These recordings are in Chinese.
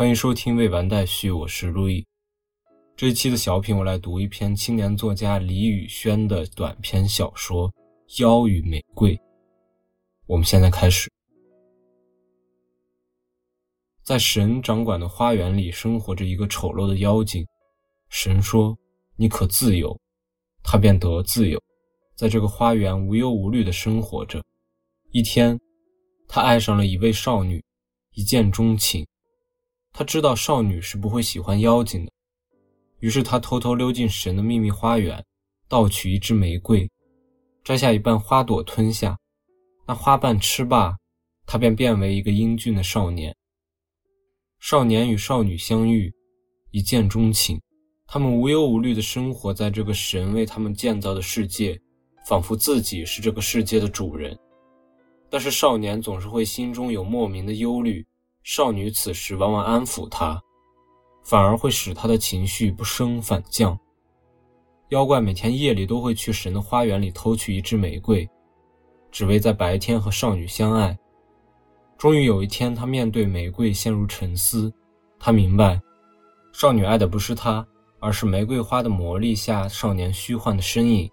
欢迎收听未完待续，我是路易。这一期的小品，我来读一篇青年作家李宇轩的短篇小说《妖与玫瑰》。我们现在开始。在神掌管的花园里，生活着一个丑陋的妖精。神说：“你可自由。”他便得自由，在这个花园无忧无虑地生活着。一天，他爱上了一位少女，一见钟情。他知道少女是不会喜欢妖精的。于是他偷偷溜进神的秘密花园，盗取一支玫瑰，摘下一半花朵吞下。那花瓣吃罢，他便变为一个英俊的少年。少年与少女相遇，一见钟情，他们无忧无虑地生活在这个神为他们建造的世界，仿佛自己是这个世界的主人。但是少年总是会心中有莫名的忧虑，少女此时往往安抚他。反而会使他的情绪不升反降。妖怪每天夜里都会去神的花园里偷取一支玫瑰，只为在白天和少女相爱。终于有一天，他面对玫瑰陷入沉思。他明白，少女爱的不是他，而是玫瑰花的魔力下少年虚幻的身影。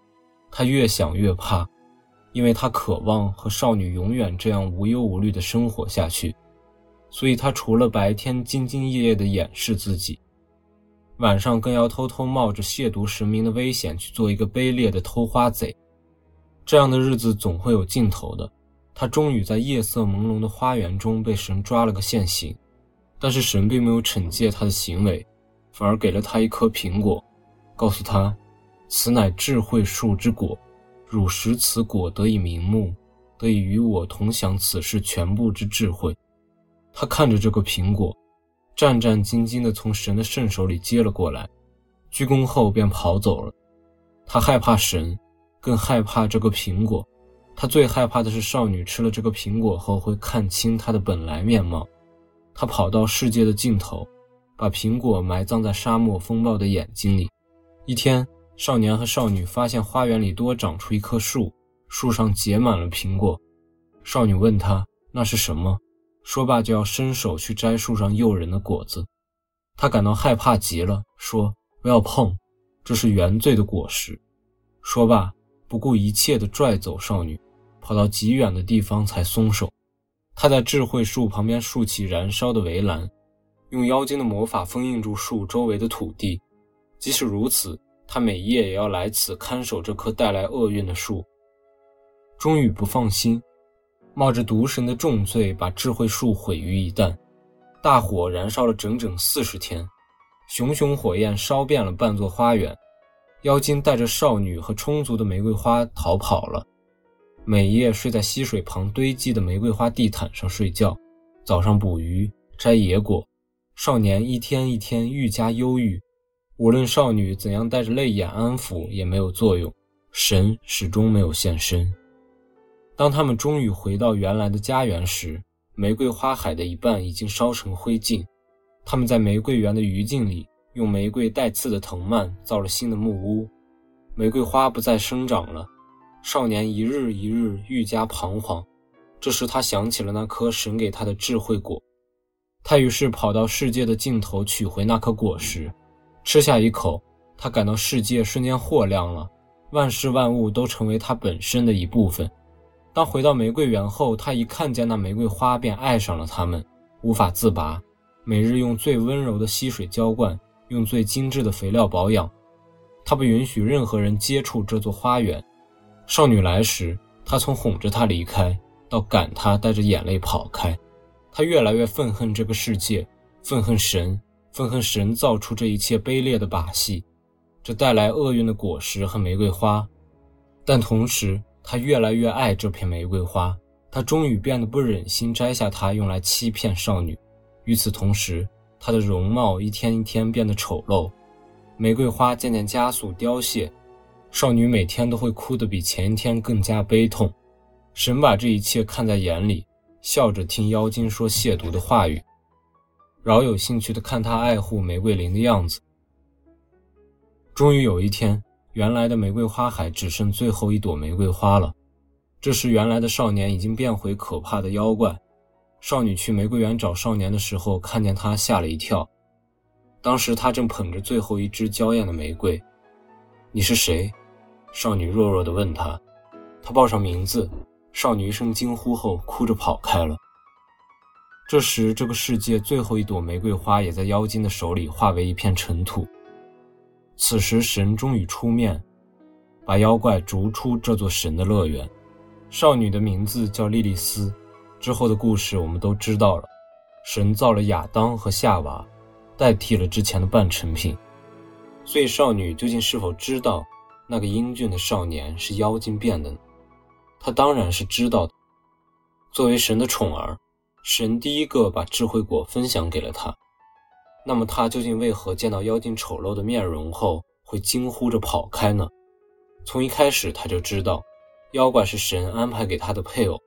他越想越怕，因为他渴望和少女永远这样无忧无虑的生活下去。所以，他除了白天兢兢业业地掩饰自己，晚上更要偷偷冒着亵渎神明的危险去做一个卑劣的偷花贼。这样的日子总会有尽头的。他终于在夜色朦胧的花园中被神抓了个现行，但是神并没有惩戒他的行为，反而给了他一颗苹果，告诉他：“此乃智慧树之果，汝食此果得以明目，得以与我同享此世全部之智慧。”他看着这个苹果，战战兢兢地从神的圣手里接了过来，鞠躬后便跑走了。他害怕神，更害怕这个苹果。他最害怕的是少女吃了这个苹果后会看清他的本来面貌。他跑到世界的尽头，把苹果埋葬在沙漠风暴的眼睛里。一天，少年和少女发现花园里多长出一棵树，树上结满了苹果。少女问他：“那是什么？”说罢，就要伸手去摘树上诱人的果子，他感到害怕极了，说：“不要碰，这是原罪的果实。”说罢，不顾一切地拽走少女，跑到极远的地方才松手。他在智慧树旁边竖起燃烧的围栏，用妖精的魔法封印住树周围的土地。即使如此，他每夜也要来此看守这棵带来厄运的树。终于不放心。冒着毒神的重罪，把智慧树毁于一旦。大火燃烧了整整四十天，熊熊火焰烧遍了半座花园。妖精带着少女和充足的玫瑰花逃跑了。每夜睡在溪水旁堆积的玫瑰花地毯上睡觉，早上捕鱼摘野果。少年一天一天愈加忧郁，无论少女怎样带着泪眼安抚也没有作用，神始终没有现身。当他们终于回到原来的家园时，玫瑰花海的一半已经烧成灰烬。他们在玫瑰园的余烬里，用玫瑰带刺的藤蔓造了新的木屋。玫瑰花不再生长了，少年一日一日愈加彷徨。这时，他想起了那颗神给他的智慧果，他于是跑到世界的尽头取回那颗果实，吃下一口，他感到世界瞬间豁亮了，万事万物都成为他本身的一部分。当回到玫瑰园后，他一看见那玫瑰花，便爱上了它们，无法自拔。每日用最温柔的溪水浇灌，用最精致的肥料保养。他不允许任何人接触这座花园。少女来时，他从哄着她离开，到赶她带着眼泪跑开。他越来越愤恨这个世界，愤恨神，愤恨神造出这一切卑劣的把戏，这带来厄运的果实和玫瑰花。但同时，他越来越爱这片玫瑰花，他终于变得不忍心摘下它用来欺骗少女。与此同时，他的容貌一天一天变得丑陋，玫瑰花渐渐加速凋谢，少女每天都会哭得比前一天更加悲痛。神把这一切看在眼里，笑着听妖精说亵渎的话语，饶有兴趣地看他爱护玫瑰林的样子。终于有一天。原来的玫瑰花海只剩最后一朵玫瑰花了。这时，原来的少年已经变回可怕的妖怪。少女去玫瑰园找少年的时候，看见他吓了一跳。当时他正捧着最后一支娇艳的玫瑰。你是谁？少女弱弱地问他。他报上名字。少女一声惊呼后，哭着跑开了。这时，这个世界最后一朵玫瑰花也在妖精的手里化为一片尘土。此时，神终于出面，把妖怪逐出这座神的乐园。少女的名字叫莉莉丝。之后的故事我们都知道了。神造了亚当和夏娃，代替了之前的半成品。所以，少女究竟是否知道那个英俊的少年是妖精变的呢？她当然是知道的。作为神的宠儿，神第一个把智慧果分享给了他。那么，他究竟为何见到妖精丑陋的面容后会惊呼着跑开呢？从一开始他就知道，妖怪是神安排给他的配偶。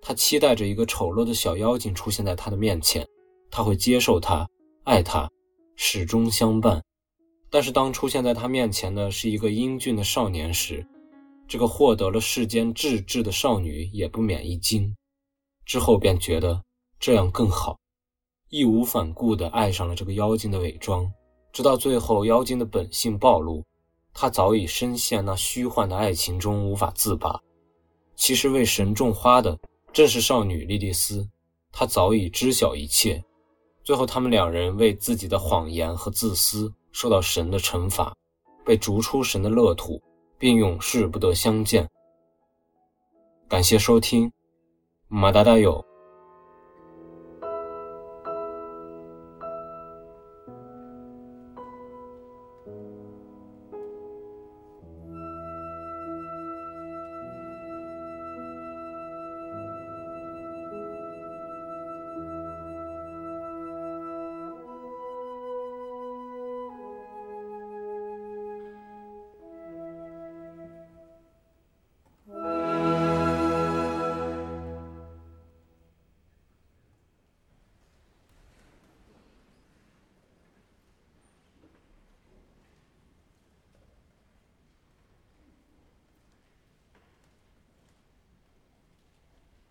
他期待着一个丑陋的小妖精出现在他的面前，他会接受他，爱他，始终相伴。但是，当出现在他面前的是一个英俊的少年时，这个获得了世间至智的少女也不免一惊，之后便觉得这样更好，义无反顾地爱上了这个妖精的伪装，直到最后妖精的本性暴露，他早已深陷那虚幻的爱情中无法自拔。其实为神种花的正是少女莉莉丝，她早已知晓一切。最后，他们两人为自己的谎言和自私受到神的惩罚，被逐出神的乐土。并永世不得相见。感谢收听，马达达有。